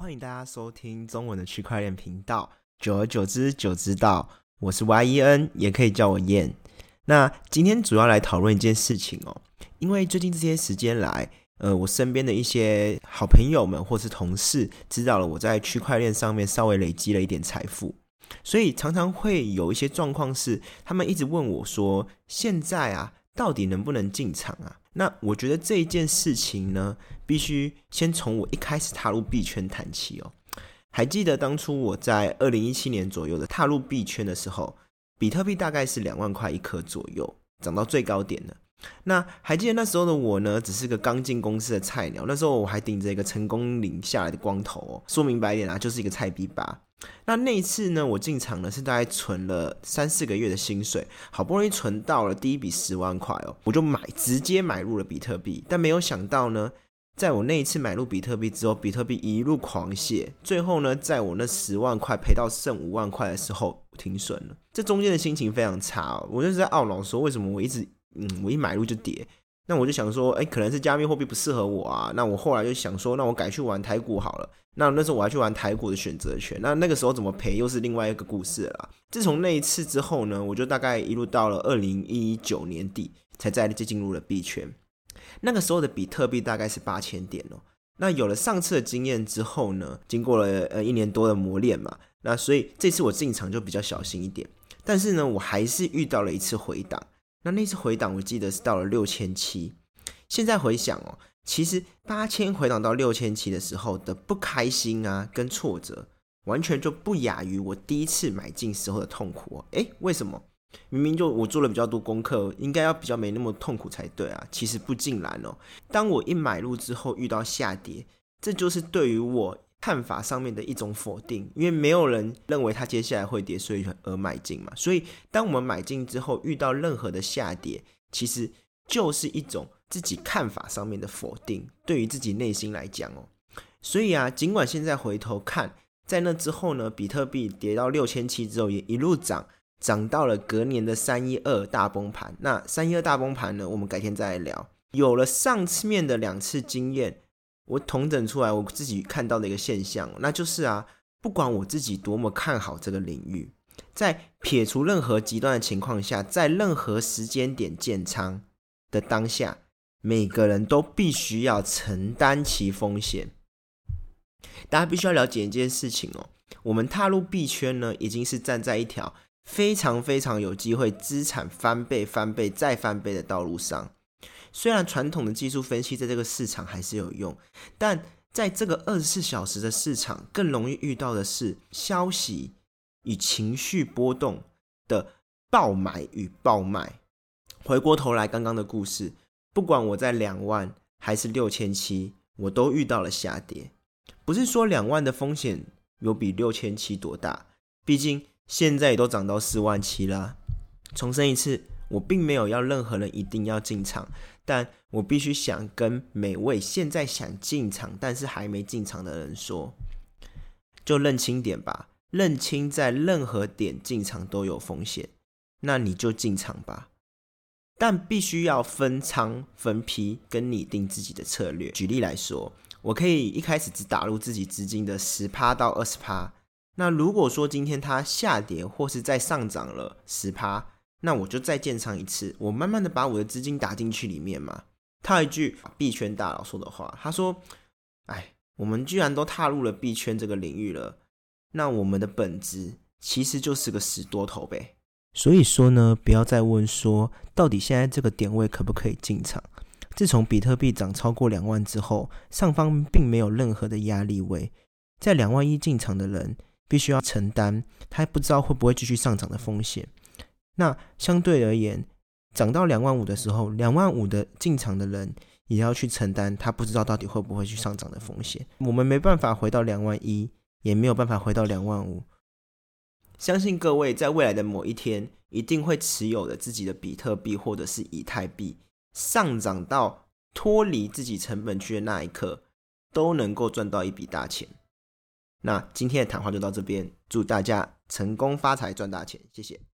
欢迎大家收听中文的区块链频道。久而久之，就知道我是 Y E N，也可以叫我燕。那今天主要来讨论一件事情哦，因为最近这些时间来，呃，我身边的一些好朋友们或是同事知道了我在区块链上面稍微累积了一点财富，所以常常会有一些状况是，他们一直问我说：“现在啊，到底能不能进场啊？”那我觉得这一件事情呢，必须先从我一开始踏入币圈谈起哦。还记得当初我在二零一七年左右的踏入币圈的时候，比特币大概是两万块一颗左右，涨到最高点了。那还记得那时候的我呢，只是个刚进公司的菜鸟，那时候我还顶着一个成功领下来的光头哦。说明白一点啊，就是一个菜逼吧。那那一次呢，我进场呢是大概存了三四个月的薪水，好不容易存到了第一笔十万块哦，我就买直接买入了比特币。但没有想到呢，在我那一次买入比特币之后，比特币一路狂泻，最后呢，在我那十万块赔到剩五万块的时候停损了。这中间的心情非常差哦，我就是在懊恼说，为什么我一直嗯，我一买入就跌。那我就想说，哎，可能是加密货币不适合我啊。那我后来就想说，那我改去玩台股好了。那那时候我还去玩台股的选择权。那那个时候怎么赔，又是另外一个故事了。自从那一次之后呢，我就大概一路到了二零一九年底，才再次进入了币圈。那个时候的比特币大概是八千点哦。那有了上次的经验之后呢，经过了呃一年多的磨练嘛，那所以这次我进场就比较小心一点。但是呢，我还是遇到了一次回档。那那次回档，我记得是到了六千七。现在回想哦，其实八千回档到六千七的时候的不开心啊，跟挫折，完全就不亚于我第一次买进时候的痛苦哦。诶，为什么？明明就我做了比较多功课，应该要比较没那么痛苦才对啊。其实不尽然哦。当我一买入之后遇到下跌，这就是对于我看法上面的一种否定，因为没有人认为它接下来会跌，所以而买进嘛。所以当我们买进之后遇到任何的下跌，其实就是一种自己看法上面的否定，对于自己内心来讲哦。所以啊，尽管现在回头看，在那之后呢，比特币跌到六千七之后也一路涨。涨到了隔年的三一二大崩盘。那三一二大崩盘呢？我们改天再来聊。有了上次面的两次经验，我统整出来我自己看到的一个现象，那就是啊，不管我自己多么看好这个领域，在撇除任何极端的情况下，在任何时间点建仓的当下，每个人都必须要承担其风险。大家必须要了解一件事情哦，我们踏入币圈呢，已经是站在一条。非常非常有机会资产翻倍、翻倍再翻倍的道路上，虽然传统的技术分析在这个市场还是有用，但在这个二十四小时的市场，更容易遇到的是消息与情绪波动的爆买与爆卖。回过头来，刚刚的故事，不管我在两万还是六千七，我都遇到了下跌。不是说两万的风险有比六千七多大，毕竟。现在也都涨到四万七了。重申一次，我并没有要任何人一定要进场，但我必须想跟每位现在想进场但是还没进场的人说，就认清点吧，认清在任何点进场都有风险，那你就进场吧，但必须要分仓分批跟拟定自己的策略。举例来说，我可以一开始只打入自己资金的十趴到二十趴。那如果说今天它下跌或是再上涨了十趴，那我就再建仓一次，我慢慢的把我的资金打进去里面嘛。套一句币圈大佬说的话，他说：“哎，我们居然都踏入了币圈这个领域了，那我们的本质其实就是个死多头呗。”所以说呢，不要再问说到底现在这个点位可不可以进场。自从比特币涨超过两万之后，上方并没有任何的压力位，在两万一进场的人。必须要承担他不知道会不会继续上涨的风险。那相对而言，涨到两万五的时候，两万五的进场的人也要去承担他不知道到底会不会去上涨的风险。我们没办法回到两万一，也没有办法回到两万五。相信各位在未来的某一天，一定会持有的自己的比特币或者是以太币上涨到脱离自己成本区的那一刻，都能够赚到一笔大钱。那今天的谈话就到这边，祝大家成功发财赚大钱，谢谢。